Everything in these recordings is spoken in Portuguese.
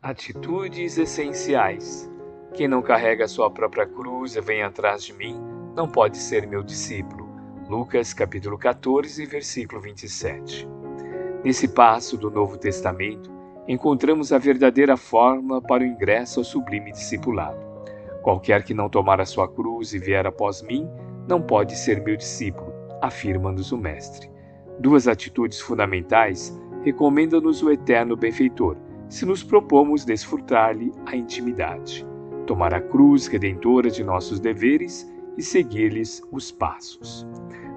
Atitudes essenciais. Quem não carrega sua própria cruz e vem atrás de mim, não pode ser meu discípulo. Lucas capítulo 14, versículo 27. Nesse passo do Novo Testamento, encontramos a verdadeira forma para o ingresso ao sublime discipulado. Qualquer que não tomar a sua cruz e vier após mim, não pode ser meu discípulo, afirma-nos o Mestre. Duas atitudes fundamentais recomenda-nos o eterno benfeitor, se nos propomos desfrutar-lhe a intimidade, tomar a cruz redentora de nossos deveres e seguir-lhes os passos.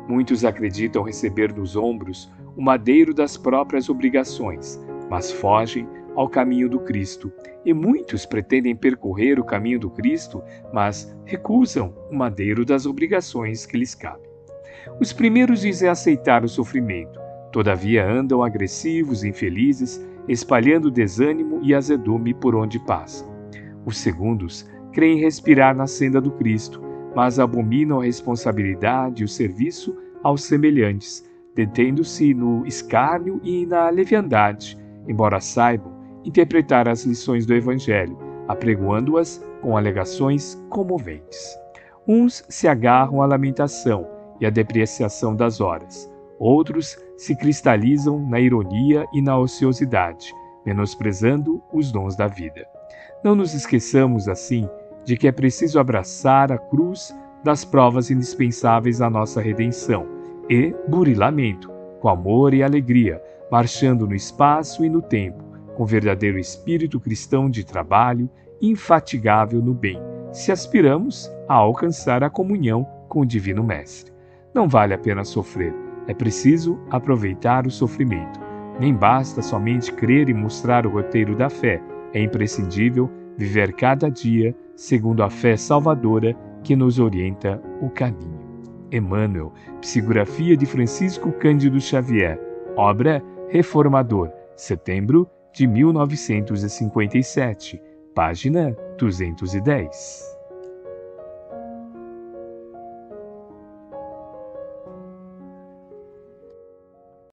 Muitos acreditam receber nos ombros o madeiro das próprias obrigações, mas fogem ao caminho do Cristo, e muitos pretendem percorrer o caminho do Cristo, mas recusam o madeiro das obrigações que lhes cabem. Os primeiros dizem aceitar o sofrimento, todavia andam agressivos infelizes, espalhando desânimo e azedume por onde passam. Os segundos creem respirar na senda do Cristo, mas abominam a responsabilidade e o serviço aos semelhantes, detendo-se no escárnio e na leviandade, embora saibam interpretar as lições do Evangelho, apregoando-as com alegações comoventes. Uns se agarram à lamentação e à depreciação das horas, Outros se cristalizam na ironia e na ociosidade, menosprezando os dons da vida. Não nos esqueçamos, assim, de que é preciso abraçar a cruz das provas indispensáveis à nossa redenção e burilamento, com amor e alegria, marchando no espaço e no tempo, com verdadeiro espírito cristão de trabalho, infatigável no bem, se aspiramos a alcançar a comunhão com o Divino Mestre. Não vale a pena sofrer é preciso aproveitar o sofrimento. Nem basta somente crer e mostrar o roteiro da fé, é imprescindível viver cada dia segundo a fé salvadora que nos orienta o caminho. Emmanuel, psicografia de Francisco Cândido Xavier, obra Reformador, setembro de 1957, página 210.